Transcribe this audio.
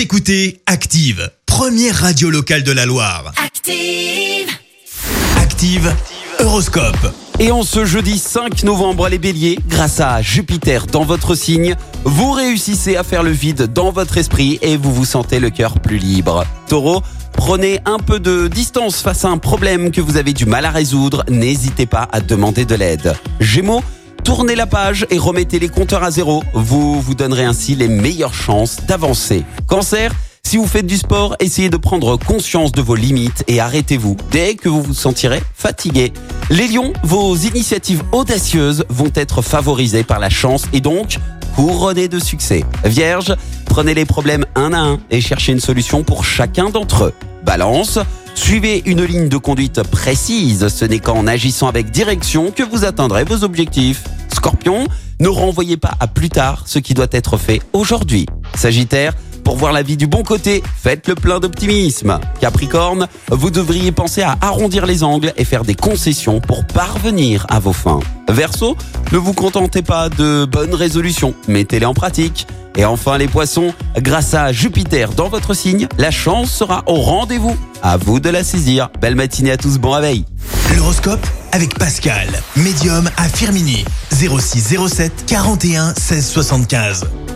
Vous écoutez Active, première radio locale de la Loire. Active. Active, Horoscope. Et en ce jeudi 5 novembre, les béliers, grâce à Jupiter dans votre signe, vous réussissez à faire le vide dans votre esprit et vous vous sentez le cœur plus libre. Taureau, prenez un peu de distance face à un problème que vous avez du mal à résoudre, n'hésitez pas à demander de l'aide. Gémeaux, tournez la page et remettez les compteurs à zéro, vous vous donnerez ainsi les meilleures chances d'avancer. Cancer, si vous faites du sport, essayez de prendre conscience de vos limites et arrêtez-vous dès que vous vous sentirez fatigué. Les lions, vos initiatives audacieuses vont être favorisées par la chance et donc couronnées de succès. Vierge, prenez les problèmes un à un et cherchez une solution pour chacun d'entre eux. Balance, suivez une ligne de conduite précise, ce n'est qu'en agissant avec direction que vous atteindrez vos objectifs. Scorpion, ne renvoyez pas à plus tard ce qui doit être fait aujourd'hui. Sagittaire, pour voir la vie du bon côté, faites le plein d'optimisme. Capricorne, vous devriez penser à arrondir les angles et faire des concessions pour parvenir à vos fins. Verseau, ne vous contentez pas de bonnes résolutions, mettez-les en pratique. Et enfin les poissons, grâce à Jupiter dans votre signe, la chance sera au rendez-vous. À vous de la saisir. Belle matinée à tous, bon réveil. L'horoscope avec Pascal, médium à Firmini. 06 07 41 16 75.